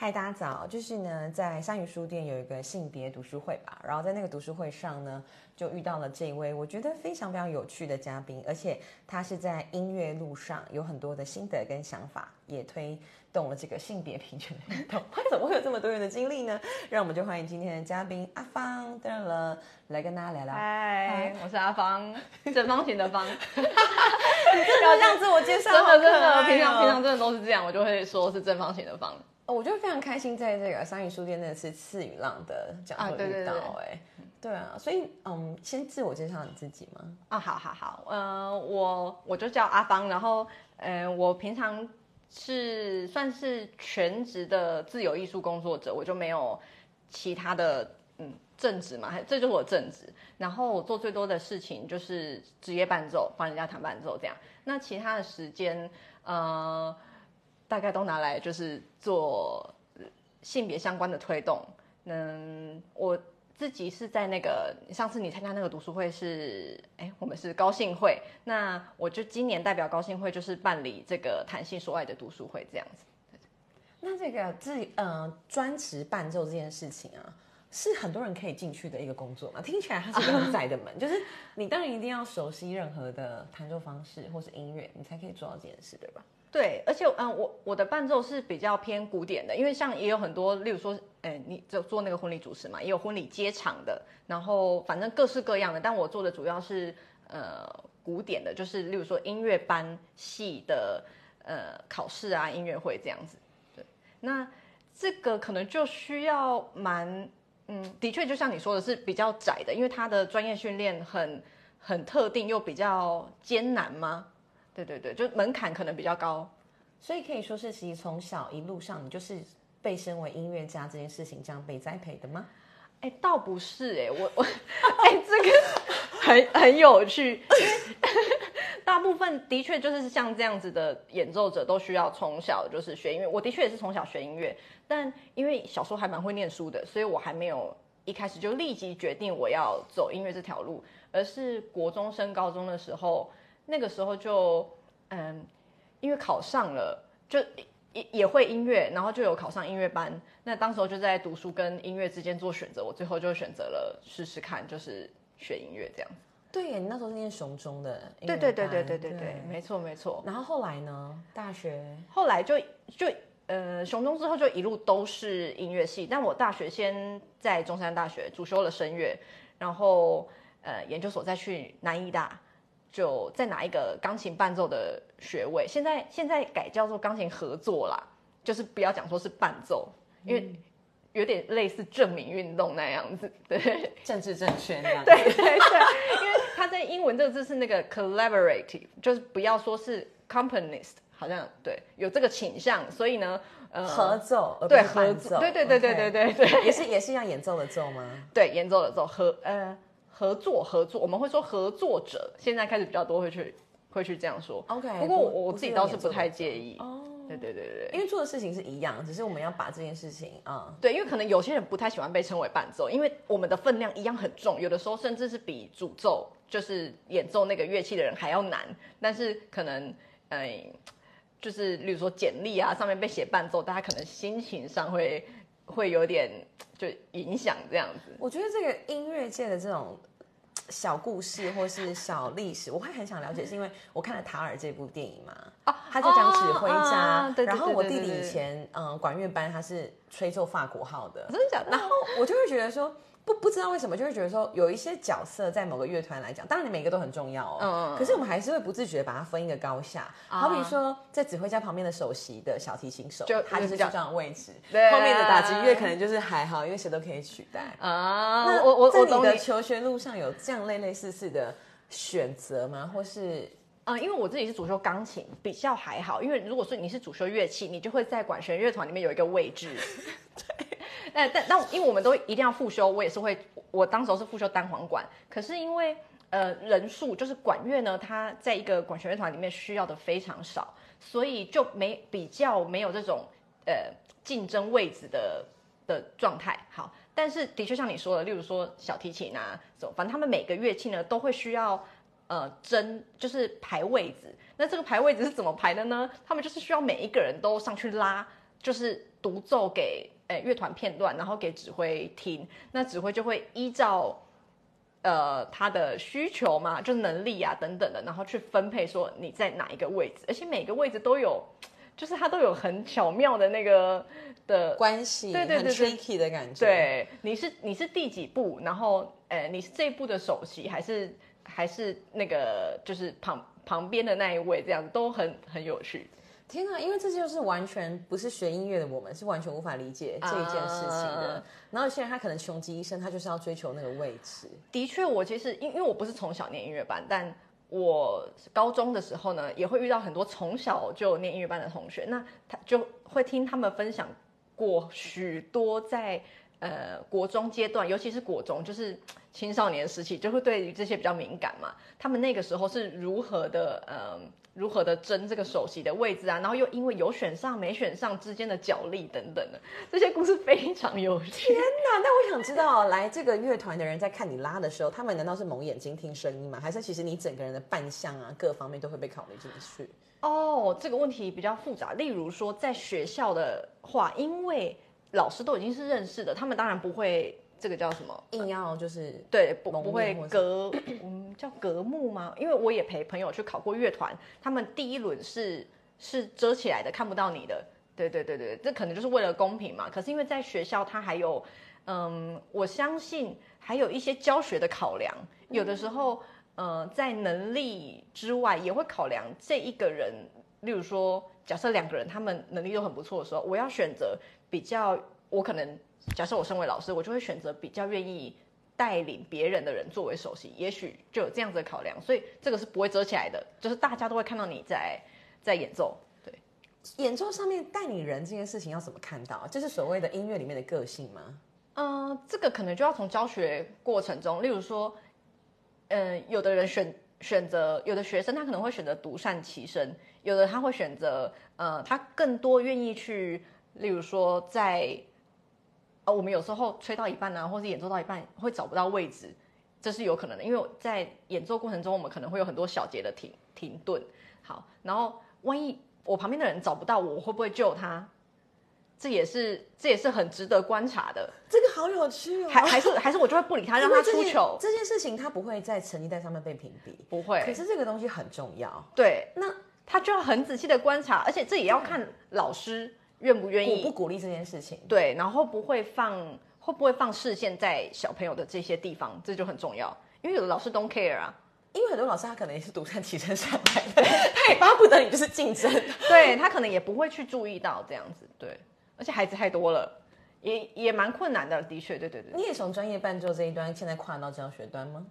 嗨，大家早！就是呢，在三语书店有一个性别读书会吧，然后在那个读书会上呢，就遇到了这一位我觉得非常非常有趣的嘉宾，而且他是在音乐路上有很多的心得跟想法，也推动了这个性别平权的运动。他怎么会有这么多元的经历呢？让我们就欢迎今天的嘉宾阿芳的了，来跟大家聊聊。嗨，我是阿芳，正方形的方。要这样自我介绍，真的真的，平常平常真的都是这样，我就会说是正方形的方。哦我就非常开心，在这个三语书店那次次雨浪的讲座遇到、哎、对啊，所以嗯，先自我介绍你自己吗？啊，好好好，呃，我我就叫阿芳，然后呃，我平常是算是全职的自由艺术工作者，我就没有其他的嗯正职嘛，还这就是我正职。然后我做最多的事情就是职业伴奏，帮人家弹伴奏这样。那其他的时间，呃，大概都拿来就是做性别相关的推动。嗯，我自己是在那个上次你参加那个读书会是，哎，我们是高兴会，那我就今年代表高兴会就是办理这个弹性说爱的读书会这样子。那这个自呃专职伴奏这件事情啊，是很多人可以进去的一个工作嘛？听起来它是个很窄的门，就是你当然一定要熟悉任何的弹奏方式或是音乐，你才可以做到这件事，对吧？对，而且嗯，我我的伴奏是比较偏古典的，因为像也有很多，例如说，哎，你就做那个婚礼主持嘛，也有婚礼接场的，然后反正各式各样的，但我做的主要是呃古典的，就是例如说音乐班系的呃考试啊，音乐会这样子。对，那这个可能就需要蛮嗯，的确就像你说的是比较窄的，因为它的专业训练很很特定，又比较艰难吗？对对对，就门槛可能比较高。所以可以说是，其实从小一路上，你就是被身为音乐家这件事情这样被栽培的吗？哎，倒不是哎、我我 哎，这个很很有趣，因 为大部分的确就是像这样子的演奏者，都需要从小就是学音乐。我的确也是从小学音乐，但因为小时候还蛮会念书的，所以我还没有一开始就立即决定我要走音乐这条路，而是国中升高中的时候，那个时候就嗯，因为考上了，就也也会音乐，然后就有考上音乐班。那当时候就在读书跟音乐之间做选择，我最后就选择了试试看，就是学音乐这样子。对耶，你那时候是念雄中的音乐对对对班对对对对，没错没错。然后后来呢？大学后来就就呃雄中之后就一路都是音乐系，但我大学先在中山大学主修了声乐，然后呃研究所再去南医大，就再拿一个钢琴伴奏的学位。现在现在改叫做钢琴合作啦，就是不要讲说是伴奏，因为有点类似证明运动那样子，对。政治正确那样。对对对，因为它在英文这个字是那个 collaborative，就是不要说是 companist，好像对有这个倾向，所以呢，呃，合奏，对合奏对对对对对对对 也是也是一样演奏的奏吗？对，演奏的奏合呃合作合作，我们会说合作者，现在开始比较多会去会去这样说。OK，不过我我自己倒是不太介意。哦，对对对对对。因为做的事情是一样，只是我们要把这件事情啊、对，因为可能有些人不太喜欢被称为伴奏，因为我们的分量一样很重，有的时候甚至是比主奏就是演奏那个乐器的人还要难。但是可能，嗯、就是例如说简历啊上面被写伴奏，大家可能心情上会会有点就影响这样子。我觉得这个音乐界的这种小故事或是小历史，我会很想了解，是因为我看了《塔尔》这部电影嘛，哦他在讲指挥家，然后我弟弟以前嗯管乐班他是吹奏法国号的，真的假的？然后我就会觉得说。不不知道为什么，就会觉得说有一些角色在某个乐团来讲，当然你每个都很重要哦，嗯可是我们还是会不自觉把它分一个高下。好比说，在指挥家旁边的首席的小提琴手，就他就是这样的位置，对后面的打击乐可能就是还好，因为谁都可以取代。啊，那我我在你我懂你。的求学路上有这样类类似似的选择吗？或是啊、因为我自己是主修钢琴，比较还好。因为如果说你是主修乐器，你就会在管弦乐团里面有一个位置。对。但但但因为我们都一定要复修，我也是会，我当时候是复修单簧管。可是因为呃人数就是管乐呢，它在一个管弦乐团里面需要的非常少，所以就没比较没有这种呃竞争位置的的状态。好，但是的确像你说的，例如说小提琴啊，这种反正他们每个乐器呢都会需要。呃，争就是排位置，那这个排位置是怎么排的呢？他们就是需要每一个人都上去拉就是独奏给呃乐团片段，然后给指挥听，那指挥就会依照呃他的需求嘛，就能力啊等等的，然后去分配说你在哪一个位置，而且每个位置都有，就是它都有很巧妙的那个的关系，对对对很 tricky 的感觉。，对，你是你是第几步，然后呃你是这一步的首席，还是还是那个就是旁旁边的那一位，这样子都很很有趣。天啊，因为这就是完全不是学音乐的我们，是完全无法理解这一件事情的。啊然后有些人他可能穷极一生，他就是要追求那个位置。的确，我其实因因为我不是从小念音乐班，但我高中的时候呢，也会遇到很多从小就念音乐班的同学，那他就会听他们分享过许多在呃国中阶段，尤其是国中，就是青少年时期，就会对于这些比较敏感嘛。他们那个时候是如何的呃如何的争这个首席的位置啊，然后又因为有选上没选上之间的角力等等的，这些故事非常有趣。天哪那我想知道，来这个乐团的人在看你拉的时候，他们难道是蒙眼睛听声音吗？还是其实你整个人的扮相啊，各方面都会被考虑进去？哦，这个问题比较复杂。例如说，在学校的话，因为老师都已经是认识的，他们当然不会这个叫什么？硬要就是对，不蒙不会隔，嗯，叫隔幕吗？因为我也陪朋友去考过乐团，他们第一轮是是遮起来的，看不到你的。对对对对，这可能就是为了公平嘛。可是因为在学校，他还有，嗯，我相信还有一些教学的考量，有的时候，呃，在能力之外也会考量这一个人。例如说，假设两个人他们能力都很不错的时候，我要选择比较，我可能假设我身为老师，我就会选择比较愿意带领别人的人作为首席，也许就有这样子的考量，所以这个是不会遮起来的，就是大家都会看到你在在演奏。对，演奏上面带领人这件事情要怎么看到？这是所谓的音乐里面的个性吗？嗯、这个可能就要从教学过程中，例如说，嗯、有的人选选择，有的学生他可能会选择独善其身，有的他会选择，呃，他更多愿意去，例如说在，呃，我们有时候吹到一半呢、或是演奏到一半会找不到位置，这是有可能的，因为在演奏过程中，我们可能会有很多小节的停停顿。好，然后万一我旁边的人找不到我，我会不会救他？这也是这也是很值得观察的。这个好有趣哦！还还是还是我就会不理他，让他出糗。这件事情，他不会在成绩单上面被屏蔽。不会可，是这个东西很重要，对，那他就要很仔细的观察，而且这也要看老师愿不愿鼓意不鼓励这件事情？对，然后不会放会不会放视线在小朋友的这些地方，这就很重要。因为有的老师 don't care 啊，因为很多老师他可能也是独善其身上来的，他也巴不得你就是竞争。对他可能也不会去注意到这样子，对，而且孩子太多了，也也蛮困难的，的确，对对对。你也从专业伴奏这一端，现在跨到教学端吗？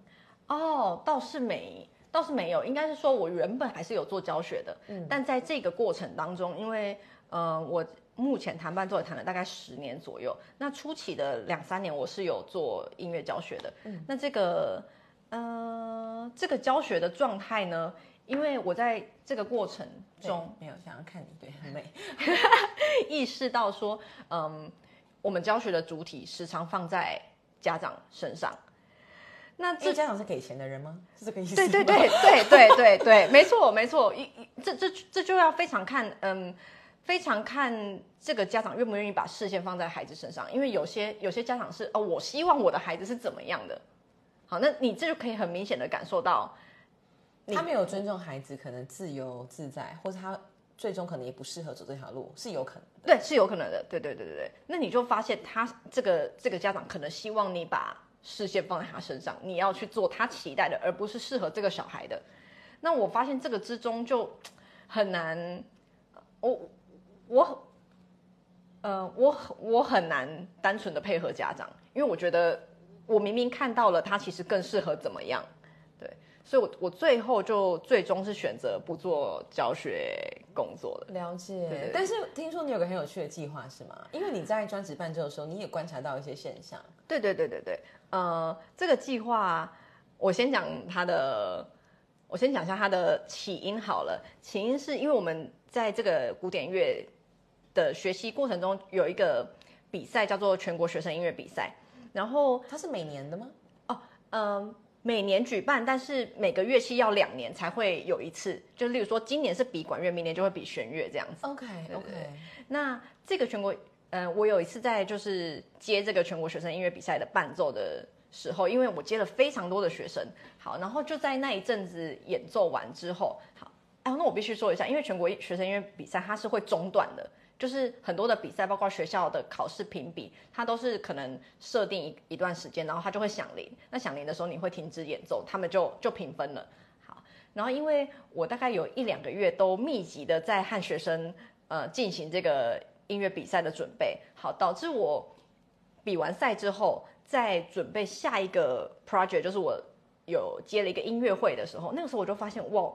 哦，倒是没，倒是没有，应该是说我原本还是有做教学的，嗯但在这个过程当中，因为呃，我目前弹伴奏也弹了大概十年左右，那初期的两三年我是有做音乐教学的，嗯那这个呃，这个教学的状态呢，因为我在这个过程中对没有想要看你，对，很美。意识到说，嗯，我们教学的主体时常放在家长身上，那这这家长是给钱的人吗？是这个意思？对对对。对对对对，没错没错，一一这这这就要非常看，嗯，非常看这个家长愿不愿意把视线放在孩子身上，因为有些有些家长是哦，我希望我的孩子是怎么样的，好，那你这就可以很明显的感受到，他没有尊重孩子，可能自由自在，或者他最终可能也不适合走这条路，是有可能。对，是有可能的，对对对对对，那你就发现他这个这个家长可能希望你把视线放在他身上，你要去做他期待的，而不是适合这个小孩的。那我发现这个之中就很难，我我呃我我很难单纯的配合家长，因为我觉得我明明看到了他其实更适合怎么样，对，所以我我最后就最终是选择不做教学工作了。了解，但是听说你有个很有趣的计划是吗？因为你在专职伴奏的时候，你也观察到一些现象。对对对对对，呃，这个计划我先讲它的，我先讲一下它的起因好了。起因是因为我们在这个古典乐的学习过程中有一个比赛叫做全国学生音乐比赛，然后它是每年的吗？哦嗯、每年举办，但是每个乐器要两年才会有一次。就例如说，今年是比管乐，明年就会比弦乐这样子。OK OK，那这个全国，呃，我有一次在就是接这个全国学生音乐比赛的伴奏的时候，因为我接了非常多的学生，好，然后就在那一阵子演奏完之后，好，哎，那我必须说一下，因为全国学生音乐比赛它是会中断的。就是很多的比赛，包括学校的考试评比，它都是可能设定一一段时间，然后它就会响铃。那响铃的时候，你会停止演奏，他们就就评分了。好，然后因为我大概有一两个月都密集的在和学生呃进行这个音乐比赛的准备，好，导致我比完赛之后，在准备下一个 project，就是我有接了一个音乐会的时候，那个时候我就发现，哇，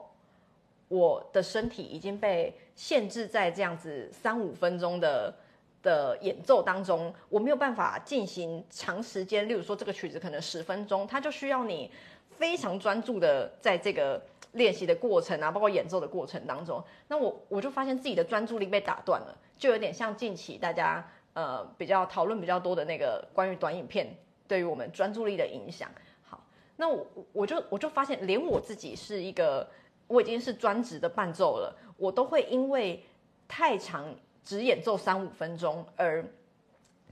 我的身体已经被限制在这样子三五分钟的的演奏当中，我没有办法进行长时间。例如说，这个曲子可能十分钟，它就需要你非常专注的在这个练习的过程啊，包括演奏的过程当中。那我我就发现自己的专注力被打断了，就有点像近期大家呃比较讨论比较多的那个关于短影片对于我们专注力的影响。好，那我我就我就发现，连我自己是一个我已经是专职的伴奏了，我都会因为太长只演奏三五分钟而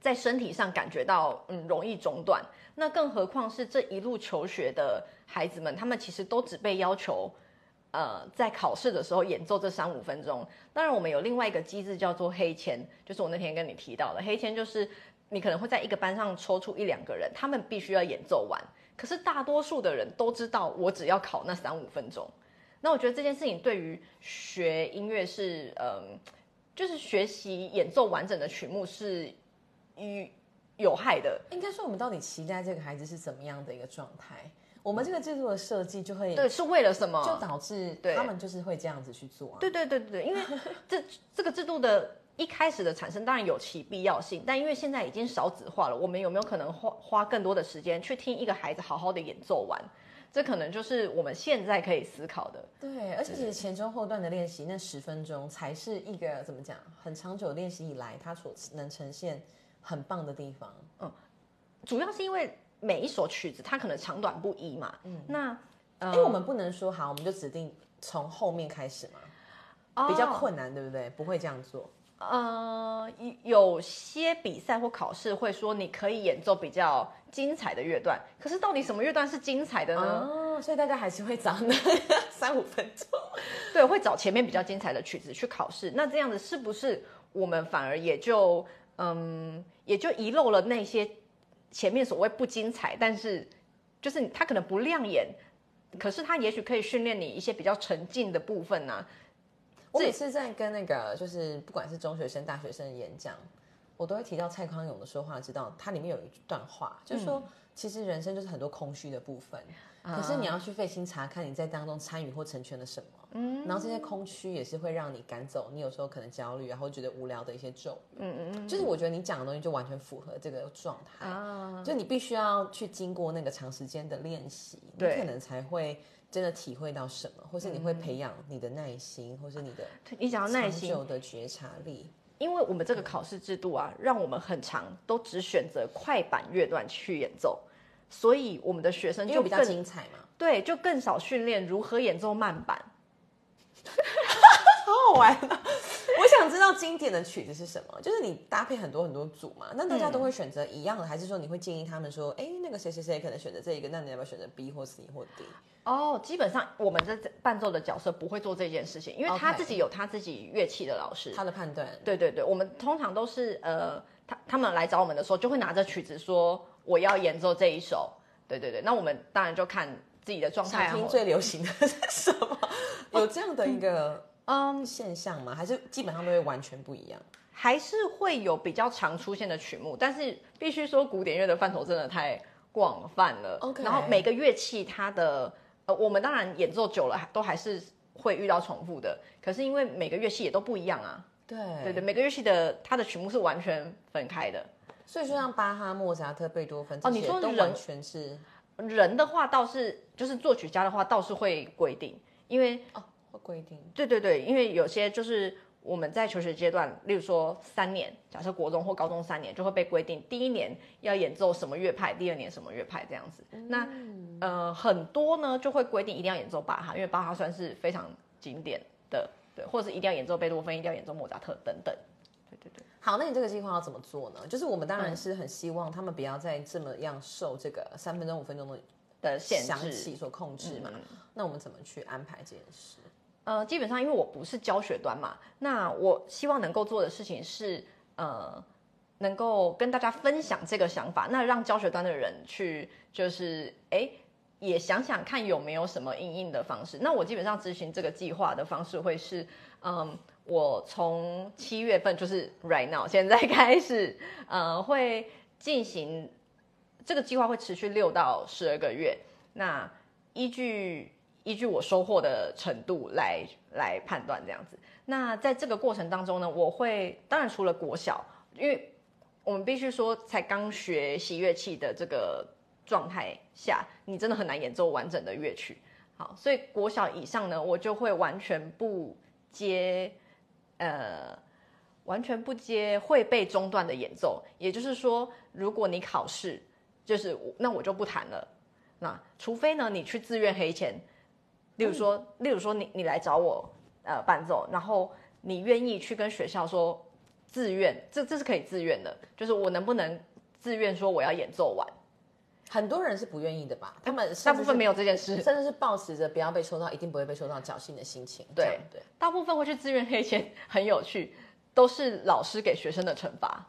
在身体上感觉到嗯容易中断。那更何况是这一路求学的孩子们，他们其实都只被要求。呃，在考试的时候演奏这三五分钟，当然我们有另外一个机制叫做黑签，就是我那天跟你提到的黑签，就是你可能会在一个班上抽出一两个人，他们必须要演奏完。可是大多数的人都知道，我只要考那三五分钟。那我觉得这件事情对于学音乐是，嗯，就是学习演奏完整的曲目是与有害的。应该说我们到底期待这个孩子是怎么样的一个状态？我们这个制度的设计就会对，是为了什么？就导致对他们就是会这样子去做、啊。对对对对对，因为 这这个制度的一开始的产生当然有其必要性，但因为现在已经少子化了，我们有没有可能花花更多的时间去听一个孩子好好的演奏完？这可能就是我们现在可以思考的。对，而且其实前中后段的练习那十分钟才是一个怎么讲，很长久练习以来它所能呈现很棒的地方。嗯主要是因为每一首曲子它可能长短不一嘛，嗯，那呃因为我们不能说好，我们就指定从后面开始嘛，比较困难，对不对？不会这样做。呃，有些比赛或考试会说你可以演奏比较精彩的乐段，可是到底什么乐段是精彩的呢？哦，所以大家还是会找那 三五分钟。对，会找前面比较精彩的曲子去考试。那这样子是不是我们反而也就嗯，也就遗漏了那些前面所谓不精彩，但是就是它可能不亮眼，可是它也许可以训练你一些比较沉静的部分呢、我每次在跟那个就是不管是中学生、大学生的演讲，我都会提到蔡康永的说话之道，它里面有一段话，就是说，其实人生就是很多空虚的部分，可是你要去费心查看你在当中参与或成全了什么，嗯，然后这些空虚也是会让你赶走你有时候可能焦虑，然后觉得无聊的一些咒语，嗯嗯。嗯，就是我觉得你讲的东西就完全符合这个状态，啊，就你必须要去经过那个长时间的练习，你可能才会真的体会到什么，或是你会培养你的耐心，或是你的你讲到耐长心，久的觉察力。因为我们这个考试制度啊，让我们很长都只选择快板乐段去演奏，所以我们的学生就比较精彩嘛，对，就更少训练如何演奏慢板。好好玩、我想知道经典的曲子是什么，就是你搭配很多很多组嘛，那大家都会选择一样的，还是说你会建议他们说，哎，那个谁谁谁可能选择这一个，那你要不要选择 B 或 C 或 D？哦，基本上我们这伴奏的角色不会做这件事情，因为他自己有他自己乐器的老师。他的判断。对对对，我们通常都是呃，他他们来找我们的时候，就会拿着曲子说我要演奏这一首。对对对，那我们当然就看自己的状态啊。想听最流行的 是什么？有这样的一个嗯，现象吗？还是基本上都会完全不一样？还是会有比较常出现的曲目，但是必须说古典乐的范畴真的太广泛了。OK 然后每个乐器它的呃，我们当然演奏久了都还是会遇到重复的，可是因为每个乐器也都不一样啊。对对对，每个乐器的它的曲目是完全分开的。所以说像巴哈、莫扎特、贝多芬哦你些说人完全是人的话倒是就是作曲家的话倒是会规定，因为哦会规定。对对对，因为有些就是我们在求学阶段，例如说三年，假设国中或高中三年，就会被规定第一年要演奏什么乐派，第二年什么乐派这样子。那呃很多呢就会规定一定要演奏巴哈，因为巴哈算是非常经典的，对，或者是一定要演奏贝多芬，一定要演奏莫扎特等等。对对对。好，那你这个计划要怎么做呢？就是我们当然是很希望他们不要再这么样受这个三分钟、五分钟的的限响制起所控制嘛。那我们怎么去安排这件事？呃，基本上因为我不是教学端嘛，那我希望能够做的事情是，呃，能够跟大家分享这个想法，那让教学端的人去，就是哎，也想想看有没有什么应应的方式。那我基本上执行这个计划的方式会是，嗯，我从七月份就是 right now 现在开始，呃，会进行这个计划会持续六到十二个月，那依据。依据我收获的程度来来判断这样子。那在这个过程当中呢，我会当然除了国小，因为我们必须说才刚学习乐器的这个状态下，你真的很难演奏完整的乐曲。好，所以国小以上呢，我就会完全不接，呃，完全不接会被中断的演奏。也就是说，如果你考试，就是那我就不弹了。那除非呢，你去自愿黑钱。例如说，例如说，你你来找我，呃，伴奏，然后你愿意去跟学校说自愿，这这是可以自愿的，就是我能不能自愿说我要演奏完？很多人是不愿意的吧？他们大部分没有这件事，甚至是抱持着不要被抽到，一定不会被抽到侥幸的心情。对对，大部分会去自愿黑钱，很有趣，都是老师给学生的惩罚。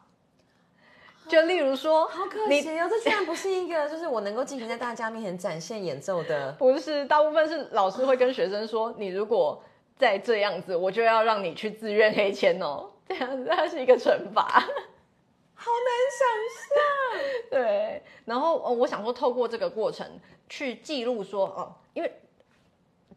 就例如说，好可惜哦，这居然不是一个就是我能够尽情在大家面前展现演奏的。不是，大部分是老师会跟学生说，你如果再这样子，我就要让你去自愿黑签哦。这样子，它是一个惩罚，好难想象。对，然后哦我想说，透过这个过程去记录说，哦，因为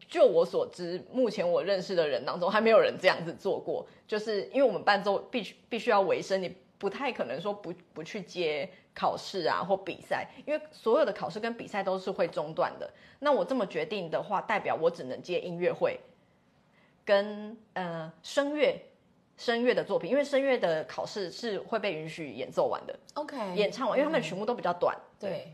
就我所知，目前我认识的人当中，还没有人这样子做过。就是因为我们伴奏必须必须要维生，你。不太可能说不不去接考试啊或比赛，因为所有的考试跟比赛都是会中断的。那我这么决定的话，代表我只能接音乐会，跟呃声乐声乐的作品，因为声乐的考试是会被允许演奏完的。OK，演唱完，因为他们曲目都比较短。对，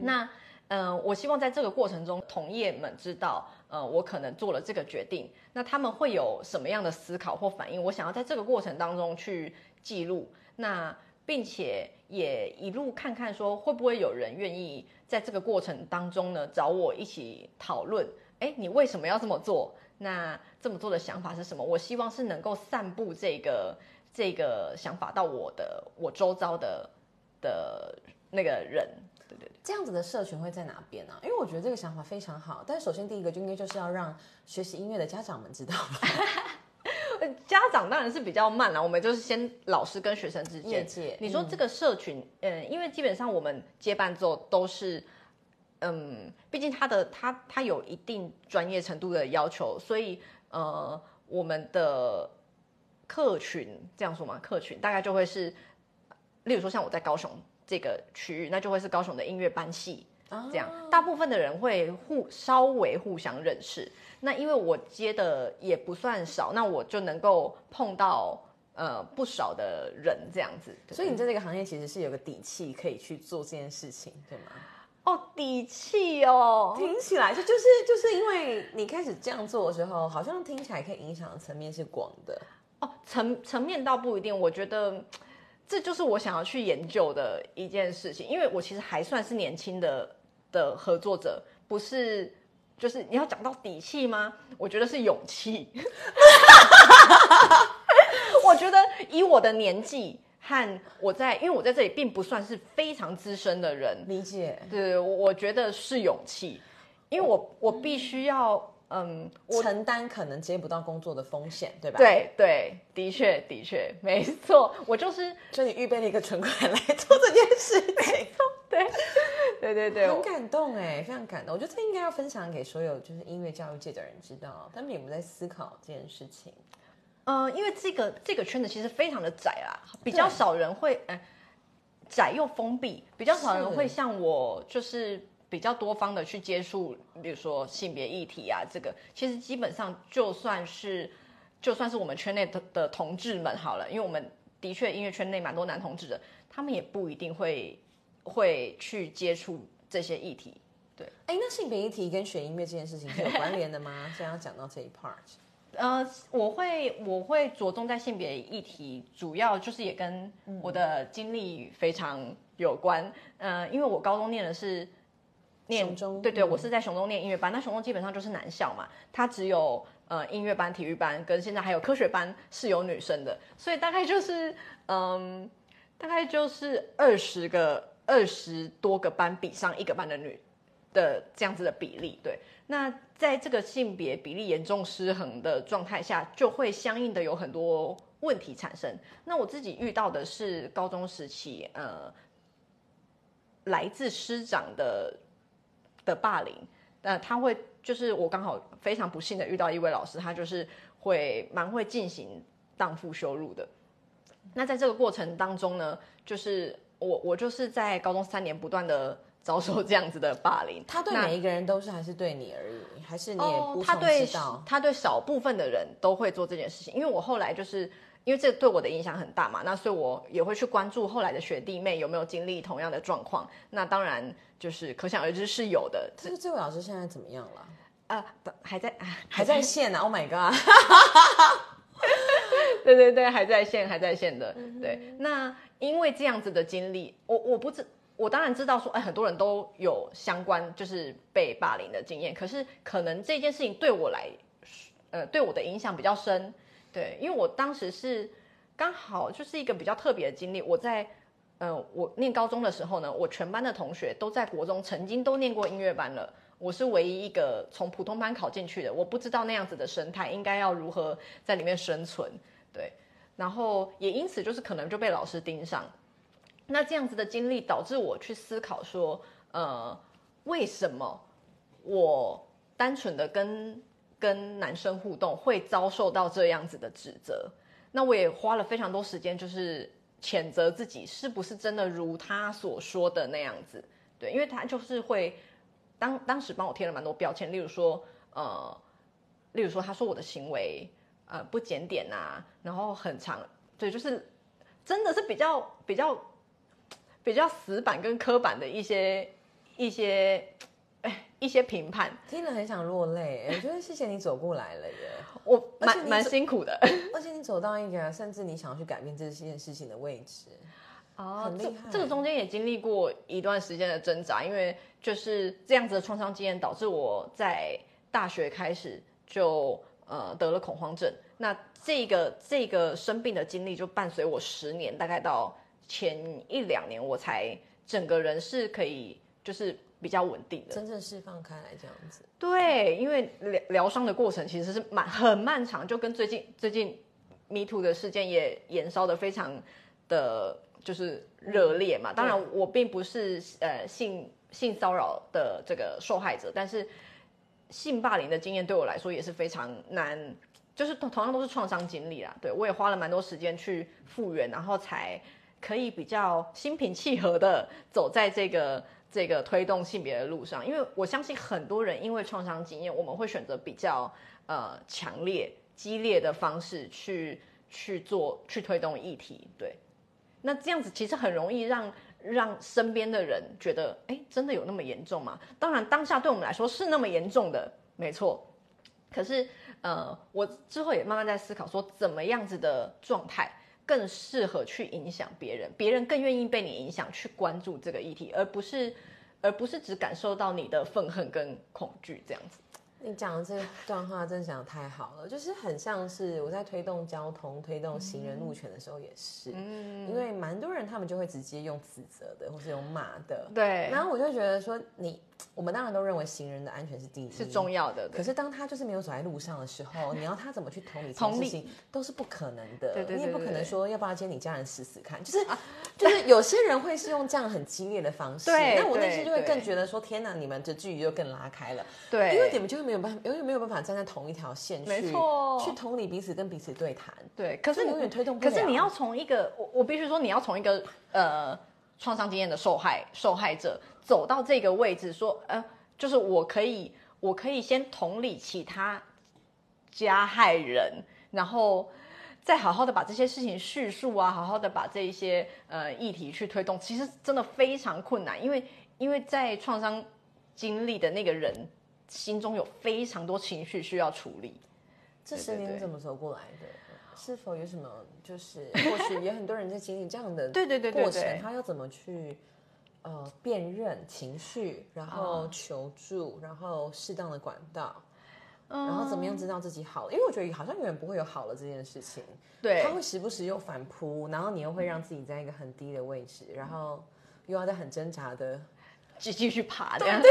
那嗯，我希望在这个过程中，同业们知道，呃，我可能做了这个决定，那他们会有什么样的思考或反应？我想要在这个过程当中去记录。那并且也一路看看，说会不会有人愿意在这个过程当中呢找我一起讨论？哎，你为什么要这么做？那这么做的想法是什么？我希望是能够散布这个这个想法到我的我周遭的的那个人。对对对，这样子的社群会在哪边呢？因为我觉得这个想法非常好。但首先第一个就应该就是要让学习音乐的家长们知道。家长当然是比较慢了，我们就是先老师跟学生之间。你说这个社群，嗯，因为基本上我们接伴奏都是，嗯，毕竟他的他他有一定专业程度的要求，所以呃，我们的客群这样说嘛，客群大概就会是，例如说像我在高雄这个区域，那就会是高雄的音乐班系，这样，大部分的人会互稍微互相认识。那因为我接的也不算少，那我就能够碰到呃不少的人这样子，所以你在这个行业其实是有个底气可以去做这件事情，对吗？哦，底气哦，听起来就就是就是因为你开始这样做的时候，好像听起来可以影响的层面是广的。哦，层层面倒不一定，我觉得这就是我想要去研究的一件事情，因为我其实还算是年轻的的合作者，不是。就是你要讲到底气吗？我觉得是勇气。我觉得以我的年纪和我在，因为我在这里并不算是非常资深的人，理解。对，我觉得是勇气，因为我我必须要嗯承担可能接不到工作的风险，对吧？对对，的确的确没错，我就是，所以你预备了一个存款来做这件事情，对。对对对，很感动哎，非常感动。我觉得这应该要分享给所有就是音乐教育界的人知道，他们有没有在思考这件事情？嗯，因为这个这个圈子其实非常的窄啦，比较少人会，哎，窄又封闭，比较少人会像我，就是比较多方的去接触，比如说性别议题啊，这个其实基本上就算是就算是我们圈内的的同志们好了，因为我们的确音乐圈内蛮多男同志的，他们也不一定会会去接触这些议题。对，哎，那性别议题跟学音乐这件事情是有关联的吗？现在要讲到这一 part，呃，我会我会着重在性别议题，主要就是也跟我的经历非常有关。呃，因为我高中念的是念中对对，嗯我是在雄中念音乐班，那雄中基本上就是男校嘛，它只有呃音乐班、体育班跟现在还有科学班是有女生的，所以大概就是嗯，大概就是二十个二十多个班比上一个班的女的这样子的比例，对。那在这个性别比例严重失衡的状态下，就会相应的有很多问题产生。那我自己遇到的是高中时期，呃，来自师长的的霸凌，那，他会就是我刚好非常不幸的遇到一位老师，他就是会蛮会进行荡妇羞辱的。那在这个过程当中呢，就是我我就是在高中三年不断的遭受这样子的霸凌。他对每一个人都是还是对你而已，还是你也哦无，从他对？他对少部分的人都会做这件事情，因为我后来就是因为这对我的影响很大嘛，那所以我也会去关注后来的学弟妹有没有经历同样的状况。那当然就是可想而知是有的，这个这位老师现在怎么样了？呃，不还在还在线呢、o h my god！对对对，还在线，还在线的。嗯对，那因为这样子的经历，我我不知，我当然知道说，哎，很多人都有相关就是被霸凌的经验，可是可能这件事情对我来，呃，对我的影响比较深。对，因为我当时是刚好就是一个比较特别的经历，我在。呃，我念高中的时候呢，我全班的同学都在国中曾经都念过音乐班了，我是唯一一个从普通班考进去的，我不知道那样子的生态应该要如何在里面生存。对，然后也因此就是可能就被老师盯上。那这样子的经历导致我去思考说，呃，为什么我单纯的跟跟男生互动会遭受到这样子的指责？那我也花了非常多时间，就是谴责自己是不是真的如他所说的那样子。对，因为他就是会当当时帮我贴了蛮多标签，例如说，呃，例如说他说我的行为。呃，不检点呐、然后很长，对，就是真的是比较比较比较死板跟刻板的一些一些一些评判，听了很想落泪。我觉得谢谢你走过来了耶，我蛮蛮辛苦的而且你走到一个甚至你想要去改变这件事情的位置。哦这这个中间也经历过一段时间的挣扎，因为就是这样子的创伤经验，导致我在大学开始就呃得了恐慌症。那这个这个生病的经历就伴随我十年，大概到前一两年我才整个人是可以就是比较稳定的。真正释放开来这样子，对，因为疗疗伤的过程其实是蛮很漫长，就跟最近最近 Me Too 的事件也延烧的非常的，就是热烈嘛。当然，我并不是呃性性骚扰的这个受害者，但是性霸凌的经验对我来说也是非常难，就是同同样都是创伤经历啦。对我也花了蛮多时间去复原，然后才可以比较心平气和的走在这个这个推动性别的路上。因为我相信很多人因为创伤经验，我们会选择比较呃强烈、激烈的方式去去做去推动议题。对，那这样子其实很容易让让身边的人觉得，哎，真的有那么严重吗？当然，当下对我们来说是那么严重的，没错。可是，呃，我之后也慢慢在思考，说怎么样子的状态更适合去影响别人，别人更愿意被你影响，去关注这个议题，而不是而不是只感受到你的愤恨跟恐惧这样子。你讲的这段话真的讲的太好了，就是很像是我在推动交通、推动行人路权的时候也是，嗯，因为蛮多人他们就会直接用指责的，或是用骂的，对，然后我就觉得说你，我们当然都认为行人的安全是第一，是重要的。可是当他就是没有走在路上的时候，你要他怎么去同理这同理件事情，都是不可能的。对对对你也不可能说，要不要接你家人试试看？就是、就是有些人会是用这样很激烈的方式，对那我内心就会更对觉得说，天哪，你们的距离又更拉开了，对，因为你们就会没有办法，永远没有办法站在同一条线去，没错去同理彼此，跟彼此对谈。对，可是就永远推动不了可是你要从一个，我我必须说，你要从一个呃创伤经验的受害受害者走到这个位置，说呃，就是我可以，我可以先同理其他加害人，然后再好好的把这些事情叙述啊，好好的把这一些呃议题去推动，其实真的非常困难，因为因为在创伤经历的那个人心中有非常多情绪需要处理。这十年怎么走过来的？是否有什么就是 或许也很多人在经历这样的对对对过程，他要怎么去呃辨认情绪，然后求助，然后适当的管道，然后怎么样知道自己好了？因为我觉得好像永远不会有好了这件事情，对，他会时不时又反扑，然后你又会让自己在一个很低的位置，然后又要在很挣扎的继继续爬。对对对，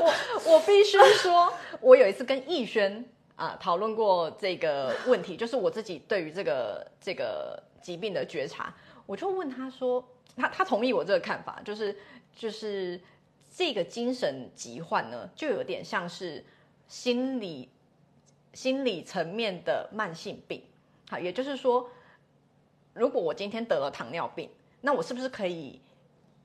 我我必须说，我有一次跟逸轩。啊，讨论过这个问题，就是我自己对于这个这个疾病的觉察，我就问他说，他他同意我这个看法，就是就是这个精神疾患呢，就有点像是心理心理层面的慢性病，好，也就是说，如果我今天得了糖尿病，那我是不是可以，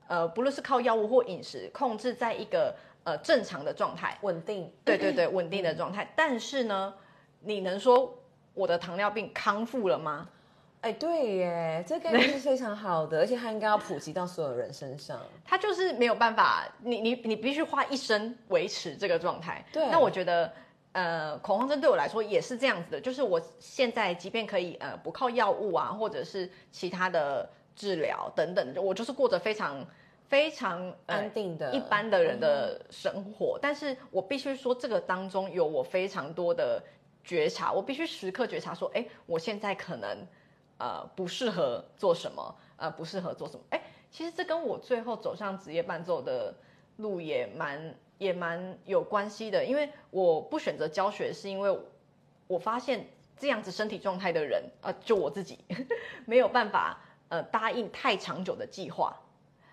呃，不论是靠药物或饮食控制在一个。呃，正常的状态，稳定，对对对，稳定的状态。但是呢，你能说我的糖尿病康复了吗？哎，对耶，这概念是非常好的，而且它应该要普及到所有人身上。它就是没有办法，你你你必须花一生维持这个状态。对，那我觉得，呃，恐慌症对我来说也是这样子的，就是我现在即便可以呃不靠药物啊，或者是其他的治疗等等，我就是过着非常。非常安定的一般的人的生活，但是我必须说，这个当中有我非常多的觉察，我必须时刻觉察说，哎，我现在可能呃不适合做什么，呃不适合做什么，哎，其实这跟我最后走上职业伴奏的路也蛮也蛮有关系的，因为我不选择教学，是因为我发现这样子身体状态的人，呃，就我自己 没有办法呃答应太长久的计划。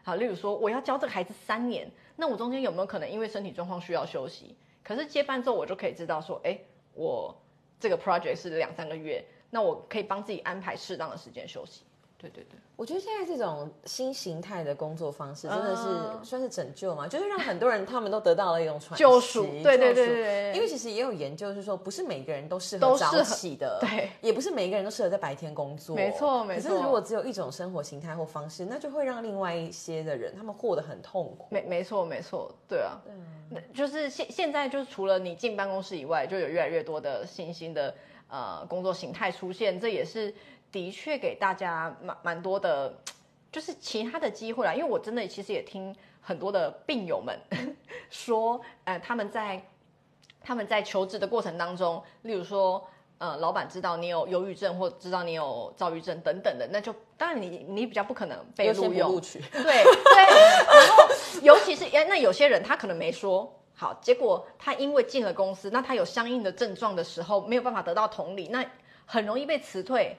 好，例如说我要教这个孩子三年，那我中间有没有可能因为身体状况需要休息？可是接班之后，我就可以知道说，哎，我这个 project 是两三个月，那我可以帮自己安排适当的时间休息。对对对，我觉得现在这种新形态的工作方式真的是算是拯救嘛，就是让很多人他们都得到了一种救赎。对对对对，因为其实也有研究是说，不是每个人都适合早起的，对，也不是每个人都适合在白天工作，没错没错。可是如果只有一种生活形态或方式，那就会让另外一些的人他们过得很痛苦。没没错没错，对啊，那就是现现在就是除了你进办公室以外，就有越来越多的新兴的呃工作形态出现，这也是。的确给大家蛮蛮多的，就是其他的机会啦。因为我真的其实也听很多的病友们 说，呃，他们在他们在求职的过程当中，例如说，呃，老板知道你有忧郁症或知道你有躁郁症等等的，那就当然你你比较不可能被录用，录取。对对。然后尤其是哎，那有些人他可能没说好，结果他因为进了公司，那他有相应的症状的时候，没有办法得到同理，那很容易被辞退。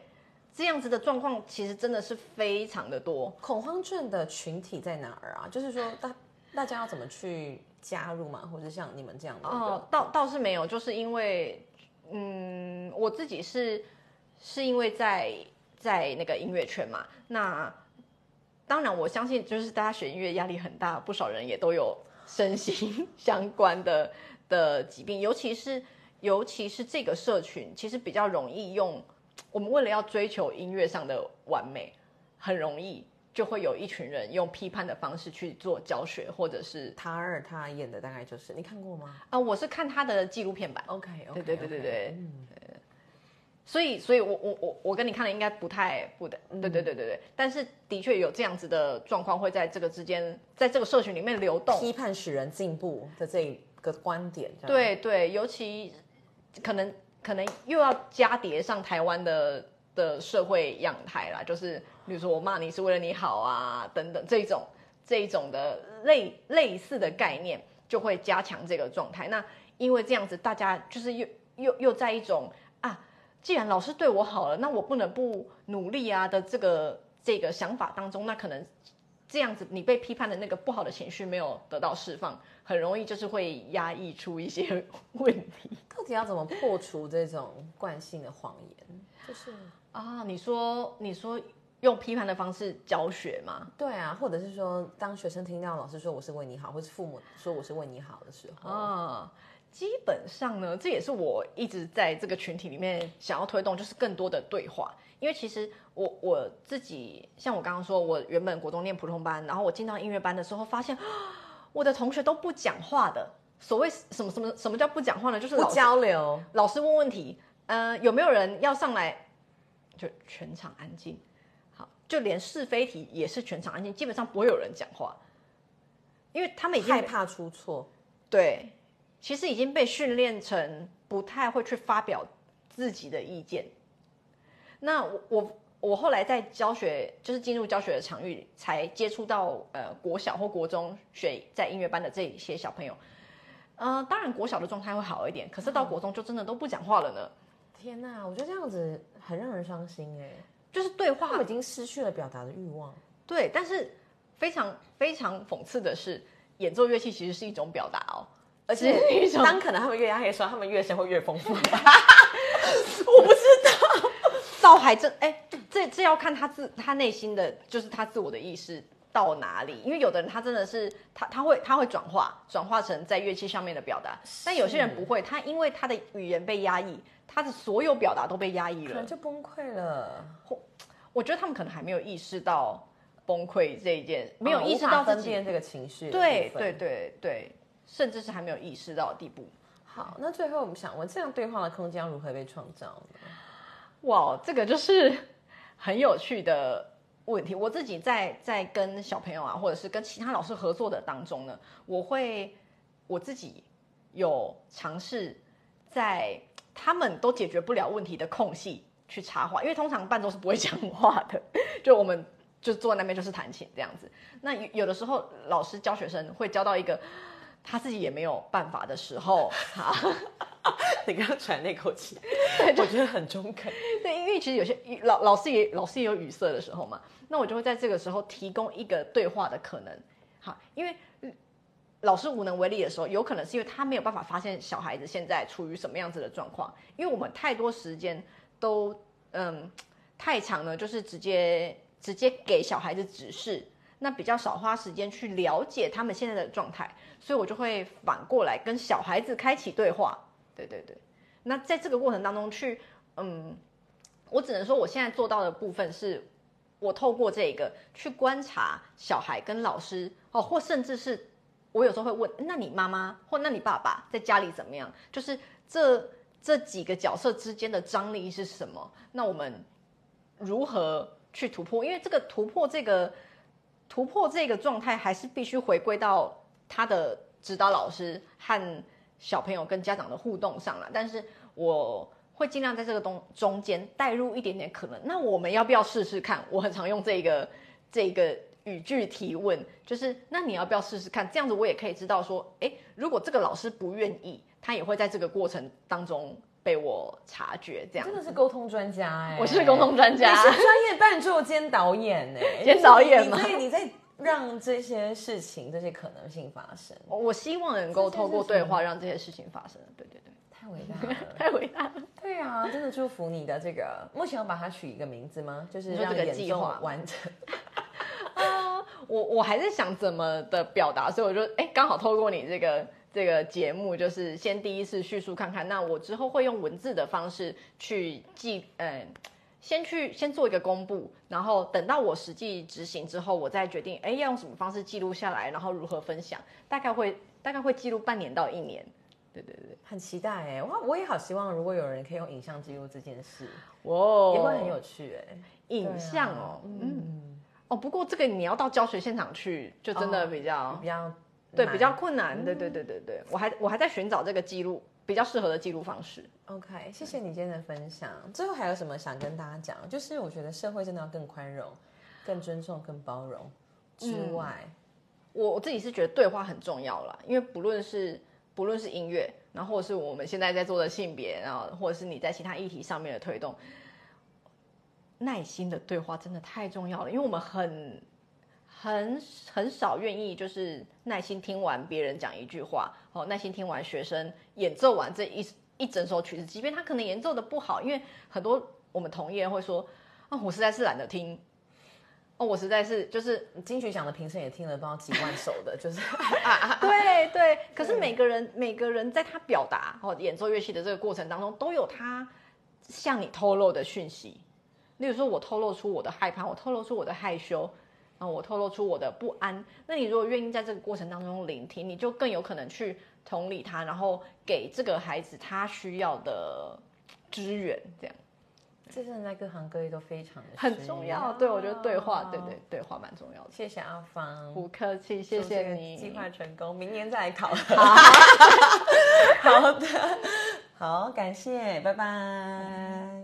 这样子的状况其实真的是非常的多。恐慌症的群体在哪儿啊？就是说大大家要怎么去加入嘛，或者像你们这样的？哦，倒倒是没有，就是因为嗯，我自己是是因为在在那个音乐圈嘛。那当然我相信，就是大家学音乐压力很大，不少人也都有身心 相关的的疾病，尤其是尤其是这个社群，其实比较容易用。我们为了要追求音乐上的完美，很容易就会有一群人用批判的方式去做教学，或者是他二他演的大概就是你看过吗？啊，我是看他的纪录片版。OK，对对对对对，嗯，所以所以我我我我跟你看的应该不太不的，对对对对对，但是的确有这样子的状况会在这个之间，在这个社群里面流动，批判使人进步的这个观点，对对，尤其可能。可能又要加叠上台湾的的社会样态啦，就是比如说我骂你是为了你好啊，等等这种这一种的类类似的概念，就会加强这个状态。那因为这样子，大家就是又又又在一种啊，既然老师对我好了，那我不能不努力啊的这个这个想法当中，那可能这样子你被批判的那个不好的情绪没有得到释放。很容易就是会压抑出一些问题。到底要怎么破除这种惯性的谎言？就是啊，你说你说用批判的方式教学吗？对啊，或者是说当学生听到老师说我是为你好，或是父母说我是为你好的时候，啊，基本上呢，这也是我一直在这个群体里面想要推动，就是更多的对话。因为其实我我自己，像我刚刚说，我原本国中念普通班，然后我进到音乐班的时候，发现 我的同学都不讲话的。所谓什么什么什么叫不讲话呢？就是不交流，老师问问题，呃，有没有人要上来？就全场安静。好，就连是非题也是全场安静，基本上不会有人讲话，因为他们已经害怕出错。对。其实已经被训练成不太会去发表自己的意见。那我我我后来在教学，就是进入教学的场域，才接触到呃国小或国中学在音乐班的这些小朋友。呃，当然国小的状态会好一点，可是到国中就真的都不讲话了呢。天哪，我觉得这样子很让人伤心哎。就是对话，已经失去了表达的欲望。对，但是非常非常讽刺的是，演奏乐器其实是一种表达哦。而且，当可能他们越压黑的时候，他们乐声会越丰富。我不知道，倒还真哎，这这要看他自他内心的就是他自我的意识到哪里。因为有的人他真的是他他会他会转化转化成在乐器上面的表达，但有些人不会，他因为他的语言被压抑，他的所有表达都被压抑了，就崩溃了。我觉得他们可能还没有意识到崩溃这一件，没有意识到分辨这个情绪。对对对对。甚至是还没有意识到的地步。好，那最后我们想问，这样对话的空间如何被创造呢？哇，这个就是很有趣的问题。我自己在在跟小朋友啊，或者是跟其他老师合作的当中呢，我会我自己有尝试在他们都解决不了问题的空隙去插话，因为通常伴奏是不会讲话的，就我们就坐在那边就是弹琴这样子。那有有的时候老师教学生会教到一个。他自己也没有办法的时候，你刚刚喘那口气，我觉得很中肯。对，因为其实有些老老师也老师也有语塞的时候嘛，那我就会在这个时候提供一个对话的可能。好，因为老师无能为力的时候，有可能是因为他没有办法发现小孩子现在处于什么样子的状况，因为我们太多时间都嗯太长了，就是直接直接给小孩子指示。那比较少花时间去了解他们现在的状态，所以我就会反过来跟小孩子开启对话。对对对，那在这个过程当中去，嗯，我只能说我现在做到的部分是，我透过这个去观察小孩跟老师哦，或甚至是我有时候会问，那你妈妈或那你爸爸在家里怎么样？就是这这几个角色之间的张力是什么？那我们如何去突破？因为这个突破这个。突破这个状态，还是必须回归到他的指导老师和小朋友跟家长的互动上了。但是我会尽量在这个东中间带入一点点可能。那我们要不要试试看？我很常用这个这个语句提问，就是那你要不要试试看？这样子我也可以知道说，哎，如果这个老师不愿意，他也会在这个过程当中。被我察觉，这样真的是沟通专家哎！我是沟通专家，你是专业伴奏兼导演哎，兼导演吗？所以你在让这些事情、这些可能性发生。我希望能够透过对话让这些事情发生。对对对，太伟大了，太伟大了。对啊，真的祝福你的这个。目前要把它取一个名字吗？就是让这个计划完成。啊，我我还在想怎么的表达，所以我就哎，刚好透过你这个。这个节目就是先第一次叙述看看，那我之后会用文字的方式去记，嗯，先去先做一个公布，然后等到我实际执行之后，我再决定，哎，要用什么方式记录下来，然后如何分享，大概会大概会记录半年到一年，对对对，很期待哎，哇，我也好希望如果有人可以用影像记录这件事，哇，也会很有趣哎，影像哦，嗯，哦，不过这个你要到教学现场去，就真的比较比较。对，比较困难。对对对对对，我还我还在寻找这个记录比较适合的记录方式。OK，谢谢你今天的分享。最后还有什么想跟大家讲？就是我觉得社会真的要更宽容、更尊重、更包容之外，我我自己是觉得对话很重要了。因为不论是不论是音乐，然后或者是我们现在在做的性别，然后或者是你在其他议题上面的推动，耐心的对话真的太重要了。因为我们很。很很少愿意就是耐心听完别人讲一句话，哦，耐心听完学生演奏完这一一整首曲子，即便他可能演奏的不好，因为很多我们同业会说，啊，我实在是懒得听，哦，哦，我实在是就是金曲奖的评审也听了不知道几万首的，就是 对对，可是每个人每个人在他表达哦演奏乐器的这个过程当中，都有他向你透露的讯息。例如说，我透露出我的害怕，我透露出我的害羞，然后我透露出我的不安。那你如果愿意在这个过程当中聆听，你就更有可能去同理他，然后给这个孩子他需要的支援。这样，这真的在各行各业都非常的很重要。对，我觉得对话，对对对话蛮重要的。谢谢阿芳，不客气，谢谢你。计划成功，明年再来考。好的，好，感谢，拜拜。